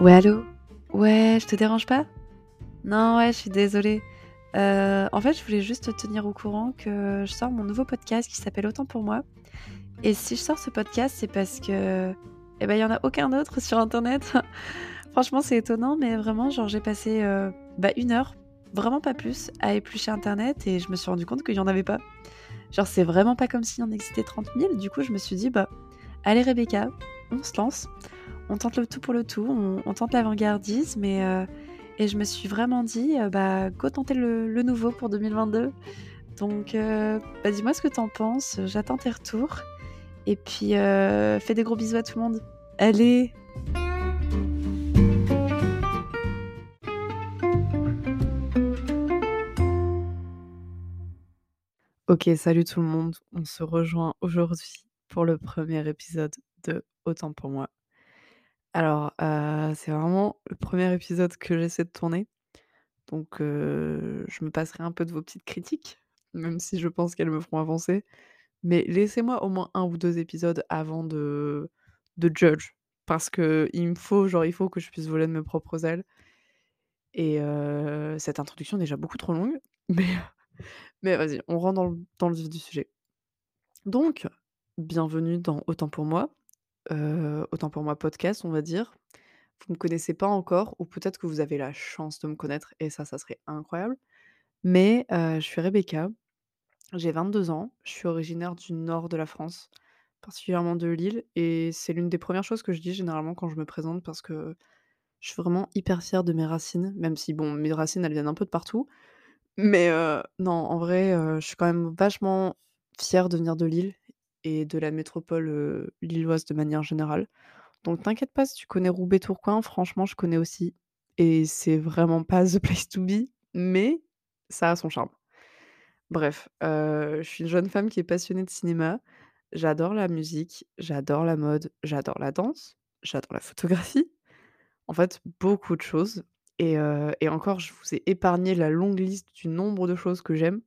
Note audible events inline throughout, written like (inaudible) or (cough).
Ouais, allô? Ouais, je te dérange pas? Non, ouais, je suis désolée. Heu, en fait, je voulais juste te tenir au courant que je sors mon nouveau podcast qui s'appelle Autant pour moi et si je sors ce podcast, c'est parce que, eh ben, il y en a aucun autre sur internet. (laughs) Franchement, c'est étonnant, mais vraiment, genre, j'ai passé, heu, bah, 1 heure, vraiment pas plus, à éplucher internet et je me suis rendu compte qu'il y en avait pas. Genre, c'est vraiment pas comme s'il en existait 30 000. Du coup, je me suis dit: «Bah, allez Rebecca, on se lance, on tente le tout pour le tout, on tente l'avant-gardisme» et heu et je me suis vraiment dit, heu, bah, go tenter le nouveau pour 2022. Donc heu, bah, dis-moi ce que tu en penses, j'attends tes retours et puis, heu, fais des gros bisous à tout le monde. Allez! OK, salut tout le monde. On se rejoint aujourd'hui pour le premier épisode de Autant pour moi. Alors, c'est vraiment le premier épisode que j'essaie de tourner, donc je me passerai un peu de vos petites critiques, même si je pense qu'elles me feront avancer. Mais laissez-moi au moins un ou 2 épisodes avant de de judge, parce qu'il me faut genre, il faut que je puisse voler de mes propres ailes et cette introduction est déjà beaucoup trop longue, (laughs) mais mais vas-y, on rentre dans le dans le vif du sujet. Donc, bienvenue dans Autant pour moi, heu, Autant pour moi podcast, on va dire. Vous me connaissez pas encore ou peut-être que vous avez la chance de me connaître et ça, ça serait incroyable. Mais, heu, je suis Rebecca, j'ai 22 ans, je suis originaire du nord de la France, particulièrement de Lille et c'est l'une des premières choses que je dis généralement quand je me présente parce que je suis vraiment hyper fière de mes racines, même si bon, mes racines, elles viennent un peu de partout. Mais, heu, non, en vrai, je suis quand même vachement fière de venir de Lille et de la métropole, lilloise de manière générale. Donc t'inquiète pas si tu connais Roubaix-Tourcoing, franchement, je connais aussi et c'est vraiment pas the place to be, mais ça a son charme. Bref, je suis une jeune femme qui est passionnée de cinéma. J'adore la musique, j'adore la mode, j'adore la danse, j'adore la photographie. En fait, beaucoup de choses et et encore, je vous ai épargné la longue liste du nombre de choses que j'aime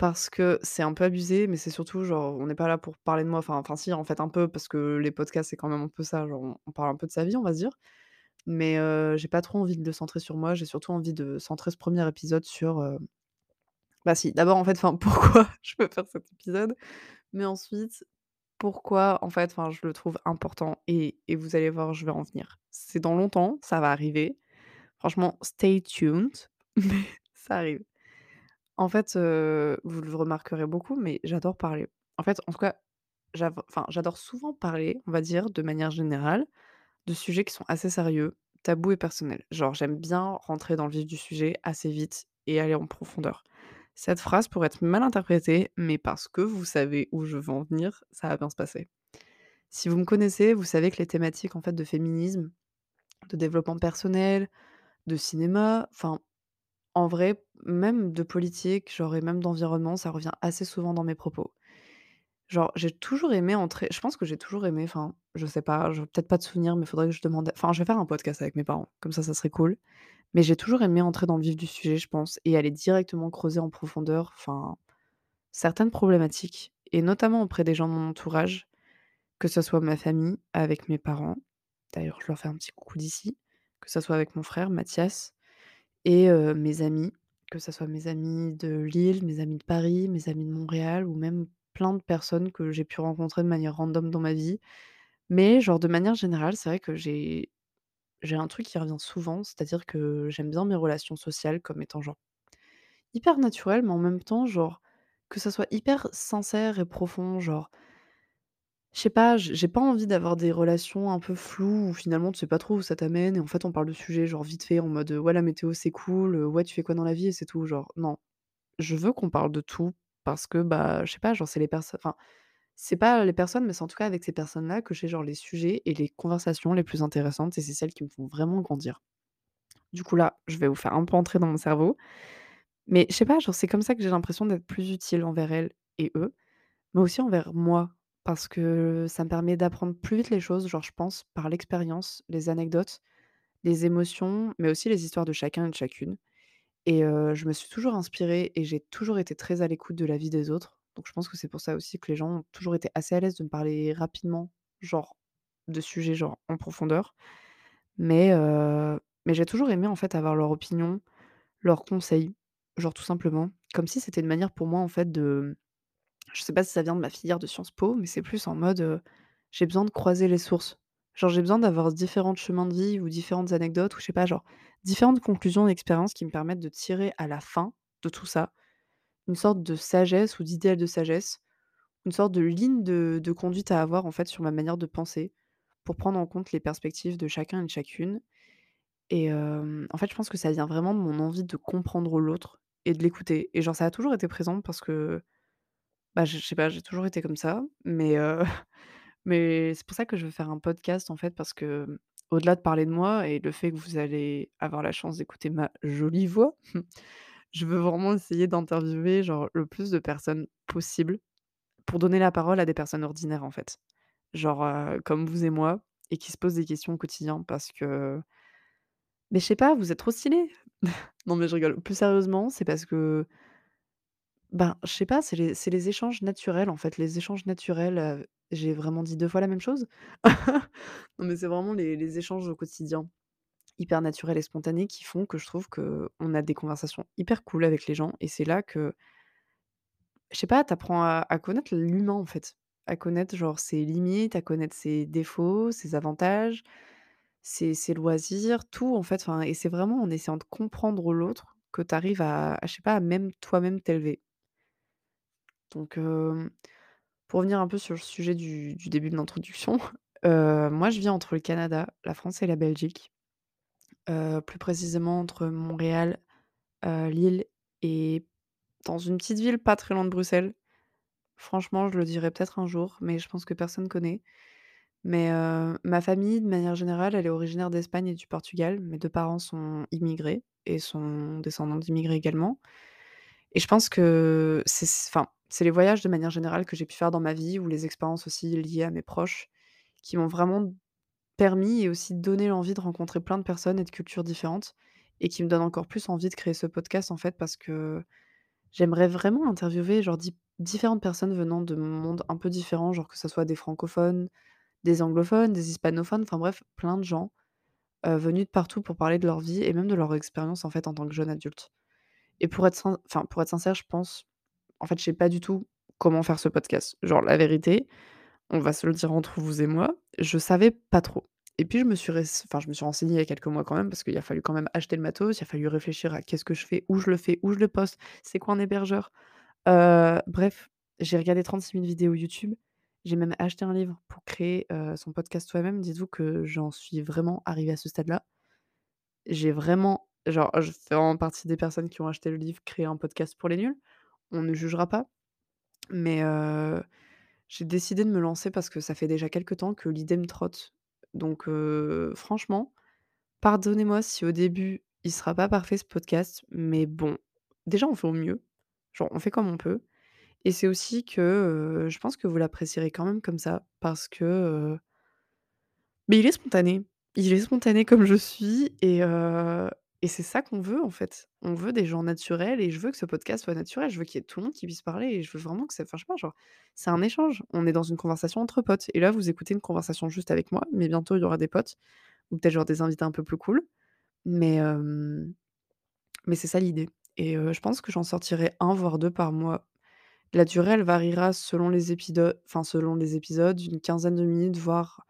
parce que c'est un peu abusé, mais c'est surtout genre, on n'est pas là pour parler de moi, enfin enfin si, en fait, un peu parce que les podcasts, c'est quand même un peu ça, genre on parle un peu de sa vie, on va se dire. Mais heu, j'ai pas trop envie de le centrer sur moi, j'ai surtout envie de centrer ce premier épisode sur, bah si, d'abord, en fait, enfin, (laughs) pourquoi je veux faire cet épisode, mais ensuite, pourquoi, en fait, enfin, je le trouve important et et vous allez voir, je vais en venir. C'est dans longtemps, ça va arriver. Franchement, stay tuned, (laughs) mais ça arrive. En fait, vous le remarquerez beaucoup, mais j'adore parler. En fait, en tout cas, j'adore souvent parler, on va dire, de manière générale, de sujets qui sont assez sérieux, tabous et personnels. Genre, j'aime bien rentrer dans le vif du sujet assez vite et aller en profondeur. Cette phrase pourrait être mal interprétée, mais parce que vous savez où je veux en venir, ça va bien se passer. Si vous me connaissez, vous savez que les thématiques, en fait, de féminisme, de développement personnel, de cinéma, enfin, en vrai, même de politique, genre et même d'environnement, ça revient assez souvent dans mes propos. Genre, j'ai toujours aimé entrer je pense que j'ai toujours aimé, enfin, je sais pas, j'ai peut-être pas de souvenir, mais faudrait que je demande enfin, je vais faire un podcast avec mes parents, comme ça, ça serait cool. Mais j'ai toujours aimé entrer dans le vif du sujet, je pense et aller directement creuser en profondeur, enfin, certaines problématiques et notamment auprès des gens de mon entourage, que ce soit ma famille, avec mes parents, d'ailleurs, je leur fais un petit coucou d'ici, que ça soit avec mon frère Mathias et mes amis, que ça soit mes amis de Lille, mes amis de Paris, mes amis de Montréal ou même plein de personnes que j'ai pu rencontrer de manière random dans ma vie. Mais genre de manière générale, c'est vrai que j'ai j'ai un truc qui revient souvent, c'est-à-dire que j'aime bien mes relations sociales comme étant genre hyper naturelles, mais en même temps, genre, que ça soit hyper sincère et profond, genre je sais pas, j'ai pas envie d'avoir des relations un peu floues où finalement tu sais pas trop où ça t'amène et en fait on parle de sujets genre vite fait en mode, «Ouais la météo c'est cool, ouais tu fais quoi dans la vie?» et c'est tout, genre non. Je veux qu'on parle de tout parce que, bah, je sais pas, genre c'est les personnes enfin, c'est pas les personnes, mais c'est en tout cas avec ces personnes-là que j'ai genre les sujets et les conversations les plus intéressantes et c'est celles qui me font vraiment grandir. Du coup là, je vais vous faire un peu entrer dans mon cerveau, mais je sais pas, genre c'est comme ça que j'ai l'impression d'être plus utile envers elles et eux. Mais aussi envers moi, parce que ça me permet d'apprendre plus vite les choses, genre je pense par l'expérience, les anecdotes, les émotions, mais aussi les histoires de chacun et de chacune. Et je me suis toujours inspirée et j'ai toujours été très à l'écoute de la vie des autres. Donc je pense que c'est pour ça aussi que les gens ont toujours été assez à l'aise de me parler rapidement, genre de sujets genre en profondeur. Mais mais j'ai toujours aimé, en fait, avoir leur opinion, leurs conseils, genre tout simplement. Comme si c'était une manière pour moi, en fait, de je sais pas si ça vient de ma filière de Sciences Po, mais c'est plus en mode, j'ai besoin de croiser les sources. Genre, j'ai besoin d'avoir différents chemins de vie ou différentes anecdotes ou je sais pas, genre, différentes conclusions d'expériences qui me permettent de tirer à la fin de tout ça, une sorte de sagesse ou d'idéal de sagesse, une sorte de ligne de conduite à avoir, en fait, sur ma manière de penser, pour prendre en compte les perspectives de chacun et de chacune. Et en fait, je pense que ça vient vraiment de mon envie de comprendre l'autre et de l'écouter. Et genre, ça a toujours été présent parce que, bah, je sais pas, j'ai toujours été comme ça, mais (laughs) mais c'est pour ça que je veux faire un podcast, en fait, parce que, au-delà de parler de moi et le fait que vous allez avoir la chance d'écouter ma jolie voix, (laughs) je veux vraiment essayer d'interviewer, genre, le plus de personnes possible pour donner la parole à des personnes ordinaires, en fait. Genre, comme vous et moi et qui se posent des questions au quotidien parce que mais je sais pas, vous êtes trop stylés! (laughs) Non, mais je rigole. Plus sérieusement, c'est parce que, ben, je sais pas, c'est les échanges naturels, en fait. Les échanges naturels, j'ai vraiment dit 2 fois la même chose? (laughs) Non, mais c'est vraiment les échanges au quotidien, hyper naturels et spontanés qui font que je trouve qu'on a des conversations hyper cool avec les gens et c'est là que je sais pas, tu apprends à connaître l'humain, en fait. À connaître, genre, ses limites, à connaître ses défauts, ses avantages, ses ses loisirs, tout, en fait, enfin et c'est vraiment en essayant de comprendre l'autre que tu arrives à à je sais pas, à même toi-même t'élever. Donc, pour revenir un peu sur le sujet du début de l'introduction, (laughs) moi, je vis entre le Canada, la France et la Belgique, plus précisément entre Montréal, Lille et dans une petite ville pas très loin de Bruxelles. Franchement, je le dirai peut-être un jour, mais je pense que personne connaît. Mais, ma famille, de manière générale, elle est originaire d'Espagne et du Portugal. Mes 2 parents sont immigrés et sont descendants d'immigrés également et je pense que c'est enfin, c'est les voyages de manière générale que j'ai pu faire dans ma vie ou les expériences aussi liées à mes proches qui m'ont vraiment permis et aussi donné l'envie de rencontrer plein de personnes et de cultures différentes et qui me donnent encore plus envie de créer ce podcast, en fait, parce que j'aimerais vraiment interviewer, genre, di différentes personnes venant de mondes un peu différents, genre que ça soit des francophones, des anglophones, des hispanophones, enfin bref, plein de gens, heu, venus de partout pour parler de leur vie et même de leur expérience, en fait, en tant que jeune adulte. Et pour être enfin, pour être sincère, je pense en fait, je sais pas du tout comment faire ce podcast. Genre, la vérité, on va se le dire entre vous et moi, je savais pas trop. Et puis je me suis enfin, je me suis renseignée il y a quelques mois quand même, parce qu'il a fallu quand même acheter le matos, il a fallu réfléchir à qu'est-ce que je fais, où je le fais, où je le poste, c'est quoi un hébergeur? Heu, bref, j'ai regardé 36 000 vidéos YouTube. J'ai même acheté un livre pour créer, heu, son podcast soi-même. Dites-vous que j'en suis vraiment arrivée à ce stade-là. J'ai vraiment genre, je fais vraiment partie des personnes qui ont acheté le livre «Créer un podcast pour les nuls». On ne jugera pas, mais j'ai décidé de me lancer parce que ça fait déjà quelque temps que l'idée me trotte. Donc franchement, pardonnez-moi si au début, il sera pas parfait ce podcast, mais bon, déjà on fait au mieux, genre on fait comme on peut et c'est aussi que, je pense que vous l'apprécierez quand même comme ça parce que, beh, il est spontané. Il est spontané comme je suis et et c'est ça qu'on veut, en fait. On veut des gens naturels et je veux que ce podcast soit naturel. Je veux qu'il y ait tout le monde qui puisse parler et je veux vraiment que ça enfin, je sais pas, genre, c'est un échange. On est dans une conversation entre potes et là, vous écoutez une conversation juste avec moi, mais bientôt il y aura des potes ou peut-être genre des invités un peu plus cool. Mais mais c'est ça l'idée et je pense que j'en sortirai un voire 2 par mois. La durée, elle variera selon les épidodes enfin selon les épisodes, une quinzaine de minutes, voire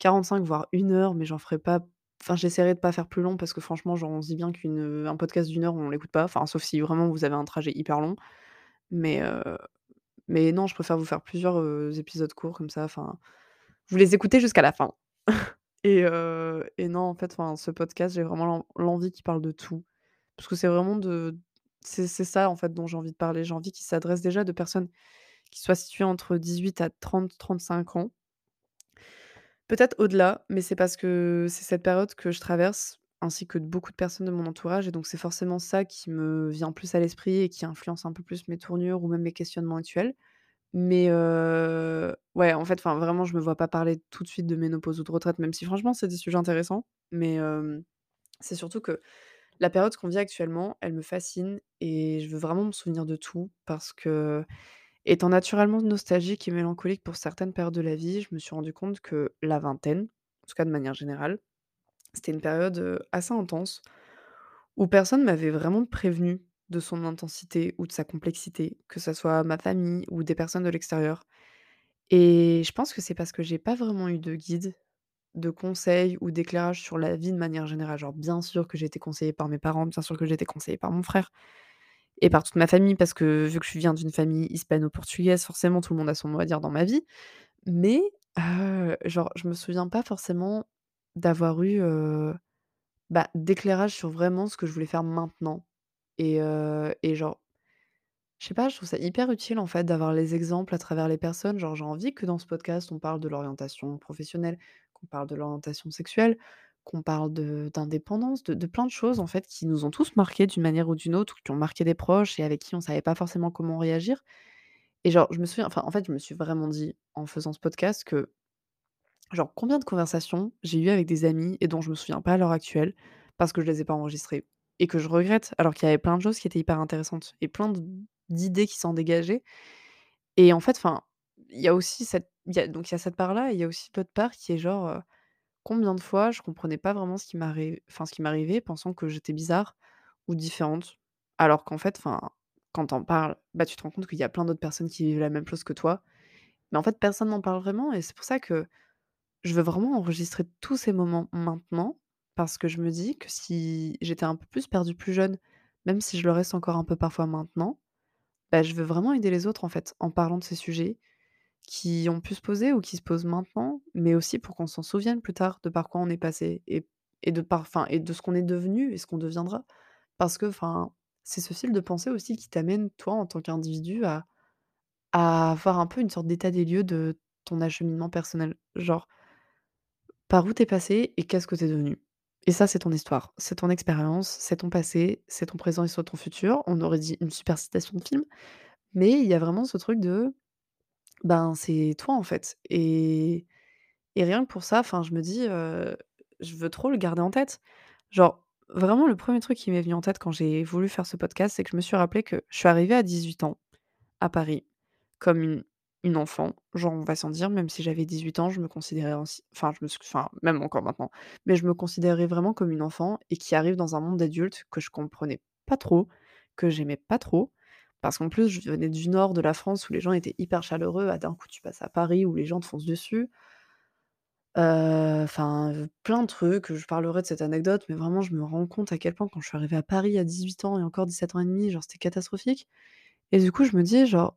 45, voire une heure, mais j'en ferai pas enfin j'essaierai de pas faire plus long parce que franchement, on se dit bien qu'une, heu, un podcast d'une heure, on l'écoute pas, enfin sauf si vraiment vous avez un trajet hyper long. Mais mais non, je préfère vous faire plusieurs, épisodes courts comme ça, enfin, vous les écoutez jusqu'à la fin. (laughs) Et et non, en fait, enfin, ce podcast, j'ai vraiment l'en l'envie qu'il parle de tout. Parce que c'est vraiment de c'est c'est ça, en fait, dont j'ai envie de parler. J'ai envie qu'il s'adresse déjà de personnes qui soient situées entre 18 à 30-35 ans. Peut-être au-delà, mais c'est parce que c'est cette période que je traverse, ainsi que de beaucoup de personnes de mon entourage et donc c'est forcément ça qui me vient plus à l'esprit et qui influence un peu plus mes tournures ou même mes questionnements actuels. Mais ouais, en fait, vraiment, je me vois pas parler tout de suite de ménopause ou de retraite, même si franchement, c'est des sujets intéressants. Mais c'est surtout que la période qu'on vit actuellement, elle me fascine et je veux vraiment me souvenir de tout parce que Étant naturellement nostalgique et mélancolique pour certaines périodes de la vie, je me suis rendu compte que la vingtaine, en tout cas de manière générale, C'était une période, assez intense où personne m'avait vraiment prévenu de son intensité ou de sa complexité, que ça soit ma famille ou des personnes de l'extérieur et je pense que c'est parce que j'ai pas vraiment eu de guide, de conseils ou d'éclairage sur la vie de manière générale. Genre bien sûr que j'ai été conseillée par mes parents, bien sûr que j'ai été conseillée par mon frère et par toute ma famille parce que vu que je viens d'une famille hispano-portugaise, forcément tout le monde a son mot à dire dans ma vie. Mais, heu, genre je me souviens pas forcément d'avoir eu, bah, d'éclairage sur vraiment ce que je voulais faire maintenant et heu et genre, je sais pas, je trouve ça hyper utile en fait d'avoir les exemples à travers les personnes. Genre j'ai envie que dans ce podcast, on parle de l'orientation professionnelle, qu'on parle de l'orientation sexuelle, qu'on parle d'indépendance, de de plein de choses en fait qui nous ont tous marqués d'une manière ou d'une autre qui ont marqué des proches et avec qui on savait pas forcément comment réagir. Et genre je me souviens enfin en fait je me suis vraiment dit en faisant ce podcast que Genre, combien de conversations j'ai eues avec des amis et dont je me souviens pas à l'heure actuelle, parce que je les ai pas enregistrées et que je regrette, alors qu'il y avait plein de choses qui étaient hyper intéressantes et plein d'idées qui s'en dégageaient. Et en fait, enfin, il y a aussi cette donc il y a cette part-là et il y a aussi l'autre part qui est genre, heu, combien de fois je comprenais pas vraiment ce qui m'arri enfin, ce qui m'arrivait, pensant que j'étais bizarre ou différente, alors qu'en fait, enfin, quand tu en parles, bah, tu te rends compte qu'il y a plein d'autres personnes qui vivent la même chose que toi, mais en fait, personne n'en parle vraiment et c'est pour ça que je veux vraiment enregistrer tous ces moments maintenant, parce que je me dis que si j'étais un peu plus perdue plus jeune, même si je le reste encore un peu parfois maintenant, bah, je veux vraiment aider les autres en fait, en parlant de ces sujets qui ont pu se poser ou qui se posent maintenant, mais aussi pour qu'on s'en souvienne plus tard de par quoi on est passé et de par enfin et de ce qu'on est devenu et ce qu'on deviendra. Parce que c'est ce fil de pensée aussi qui t'amène toi en tant qu'individu à à avoir un peu une sorte d'état des lieux de ton acheminement personnel. Genre par où tu es passé et qu'est-ce que tu es devenu? Et ça, c'est ton histoire, c'est ton expérience, c'est ton passé, c'est ton présent et c'est ton futur. On aurait dit une super citation de film, mais il y a vraiment ce truc de, ben, c'est toi, en fait et et rien que pour ça, enfin, je me dis, je veux trop le garder en tête. Genre, vraiment le premier truc qui m'est venu en tête quand j'ai voulu faire ce podcast, c'est que je me suis rappelé que je suis arrivée à 18 ans à Paris, comme une une enfant, genre on va sans dire, même si j'avais 18 ans, je me considérais ainsi enfin je me enfin même encore maintenant, mais je me considérais vraiment comme une enfant et qui arrive dans un monde d'adulte que je comprenais pas trop, que j'aimais pas trop, parce qu'en plus je venais du nord de la France où les gens étaient hyper chaleureux, ah d'un coup tu passes à Paris où les gens te foncent dessus. Enfin, plein de trucs, je parlerai de cette anecdote, mais vraiment je me rends compte à quel point quand je suis arrivée à Paris à 18 ans et encore 17 ans et demi, genre c'était catastrophique et du coup je me dis genre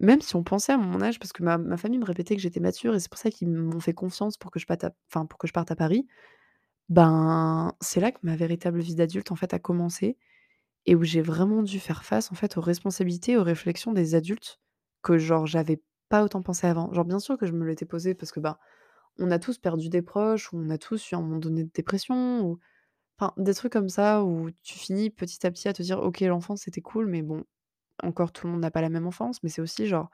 même si on pensait à mon âge, parce que ma ma famille me répétait que j'étais mature et c'est pour ça qu'ils m'ont fait confiance pour que je parte à enfin, pour que je parte à Paris. Ben, c'est là que ma véritable vie d'adulte, en fait, a commencé et où j'ai vraiment dû faire face, en fait, aux responsabilités, aux réflexions des adultes que, genre, j'avais pas autant pensé avant. Genre, bien sûr que je me l'étais posé parce que, ben, on a tous perdu des proches ou on a tous eu un moment donné de dépression ou enfin, des trucs comme ça où tu finis petit à petit à te dire: «OK, l'enfance, c'était cool, mais bon, encore tout le monde n'a pas la même enfance», mais c'est aussi genre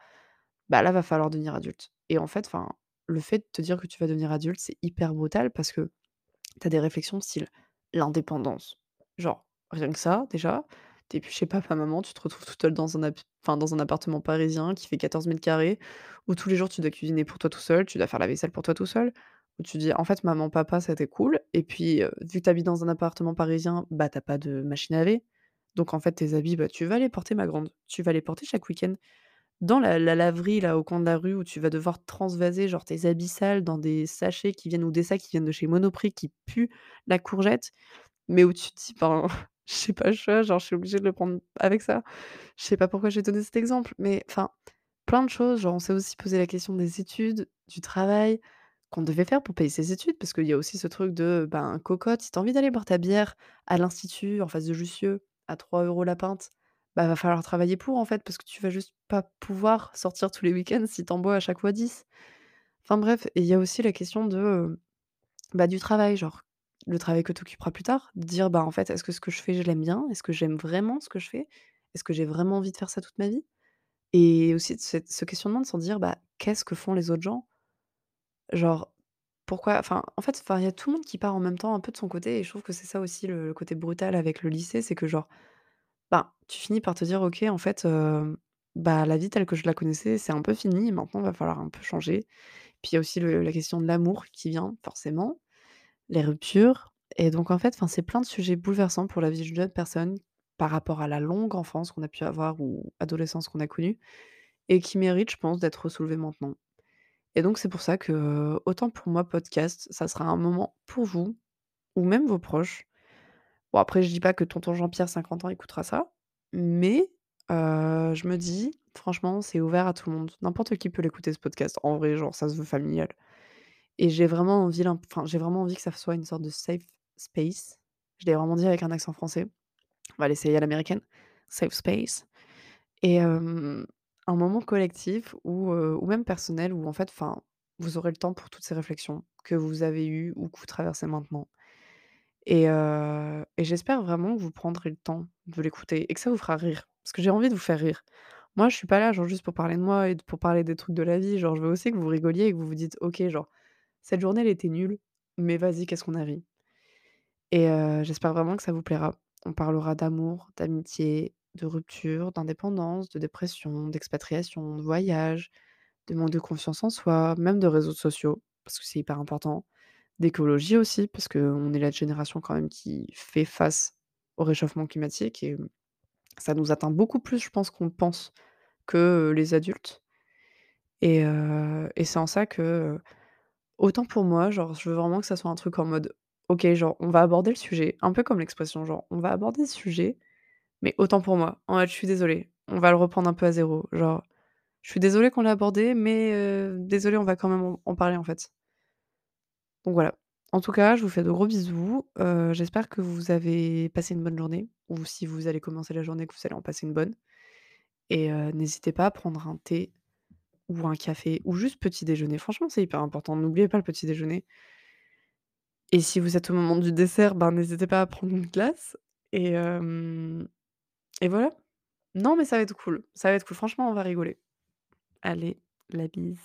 bah, là, va falloir devenir adulte et en fait, enfin, le fait de te dire que tu vas devenir adulte, c'est hyper brutal parce que tu as des réflexions style l'indépendance. Genre, rien que ça, déjà, tu es plus chez papa, maman, tu te retrouves toute seule dans un enfin, dans un appartement parisien qui fait 14 carrés où tous les jours tu dois cuisiner pour toi tout seul, tu dois faire la vaisselle pour toi tout seul, où tu dis: «En fait, maman, papa, c'était cool» et puis, vu que tu habites dans un appartement parisien, bah, tu as pas de machine à laver. Donc en fait, tes habits, bah, tu vas les porter ma grande, tu vas les porter chaque week-end. Dans la la laverie là, au coin de la rue où tu vas devoir transvaser genre tes habits sales dans des sachets qui viennent ou des sacs qui viennent de chez Monoprix qui puent la courgette, mais où tu te dis: «Ben, je sais pas choix, genre je suis obligée de le prendre avec ça». Je sais pas pourquoi j'ai donné cet exemple, mais enfin, plein de choses, genre on s'est aussi posé la question des études, du travail qu'on devait faire pour payer ses études, parce qu'il y a aussi ce truc de, ben, cocotte, si tu as envie d'aller boire ta bière à l'institut en face de Jussieu à 3 euros la pinte, bah, va falloir travailler pour en fait, parce que tu vas juste pas pouvoir sortir tous les week-ends si tu en bois à chaque fois 10. Enfin bref, et il y a aussi la question de, bah, du travail, genre le travail que tu occuperas plus tard, de dire: «Bah, en fait, est-ce que ce que je fais, je l'aime bien? Est-ce que j'aime vraiment ce que je fais? Est-ce que j'ai vraiment envie de faire ça toute ma vie?» et aussi cette ce questionnement de dire: «Bah, qu'est-ce que font les autres gens?» genre, pourquoi? Enfin, en fait, il y a tout le monde qui part en même temps un peu de son côté et je trouve que c'est ça aussi le côté brutal avec le lycée, c'est que genre, ben, tu finis par te dire: «OK, en fait, heu, bah, la vie telle que je la connaissais, c'est un peu fini, maintenant, il va falloir un peu changer». Puis il y a aussi la question de l'amour qui vient forcément, les ruptures et donc en fait, c'est plein de sujets bouleversants pour la vie d'une jeune personne par rapport à la longue enfance qu'on a pu avoir ou adolescence qu'on a connue et qui méritent, je pense, d'être soulevés maintenant et donc c'est pour ça que, autant pour moi podcast, ça sera un moment pour vous ou même vos proches. Bon après je dis pas que tonton Jean-Pierre 50 ans écoutera ça, mais je me dis: «Franchement, c'est ouvert à tout le monde». N'importe qui peut l'écouter ce podcast. En vrai, genre ça se veut familial et j'ai vraiment envie enfin, j'ai vraiment envie que ça soit une sorte de safe space. Je l'ai vraiment dit avec un accent français. On va l'essayer à l'américaine. Safe space et un moment collectif ou ou même personnel où en fait, enfin, vous aurez le temps pour toutes ces réflexions que vous avez eues ou que vous traversez maintenant et et j'espère vraiment que vous prendrez le temps de l'écouter et que ça vous fera rire parce que j'ai envie de vous faire rire. Moi, je suis pas là, genre, juste pour parler de moi et pour parler des trucs de la vie, genre, je veux aussi que vous rigoliez et que vous vous dites: «OK, genre, cette journée, elle était nulle, mais vas-y, qu'est-ce qu'on a ri?» et j'espère vraiment que ça vous plaira. On parlera d'amour, d'amitié, de rupture, d'indépendance, de dépression, d'expatriation, de voyage, de manque de confiance en soi, même de réseaux sociaux, parce que c'est hyper important, d'écologie aussi, parce qu'on est la génération quand même qui fait face au réchauffement climatique et ça nous atteint beaucoup plus, je pense, qu'on pense que, les adultes et c'est en ça que, autant pour moi, genre, je veux vraiment que ça soit un truc en mode: «OK, genre, on va aborder le sujet», un peu comme l'expression, genre: «On va aborder ce sujet, mais autant pour moi, en mode: "Je suis désolée, on va le reprendre un peu à zéro, genre, je suis désolée qu'on l'ait abordé, mais désolée, on va quand même en parler, en fait». Donc voilà. En tout cas, je vous fais de gros bisous, j'espère que vous avez passé une bonne journée ou si vous allez commencer la journée, que vous allez en passer une bonne et n'hésitez pas à prendre un thé ou un café, ou juste petit déjeuner. Franchement, c'est hyper important. N'oubliez pas le petit déjeuner. Et si vous êtes au moment du dessert, ben, n'hésitez pas à prendre une glace. Et, et voilà. Non, mais ça va être cool. Ça va être cool. Franchement, on va rigoler. Allez, la bise.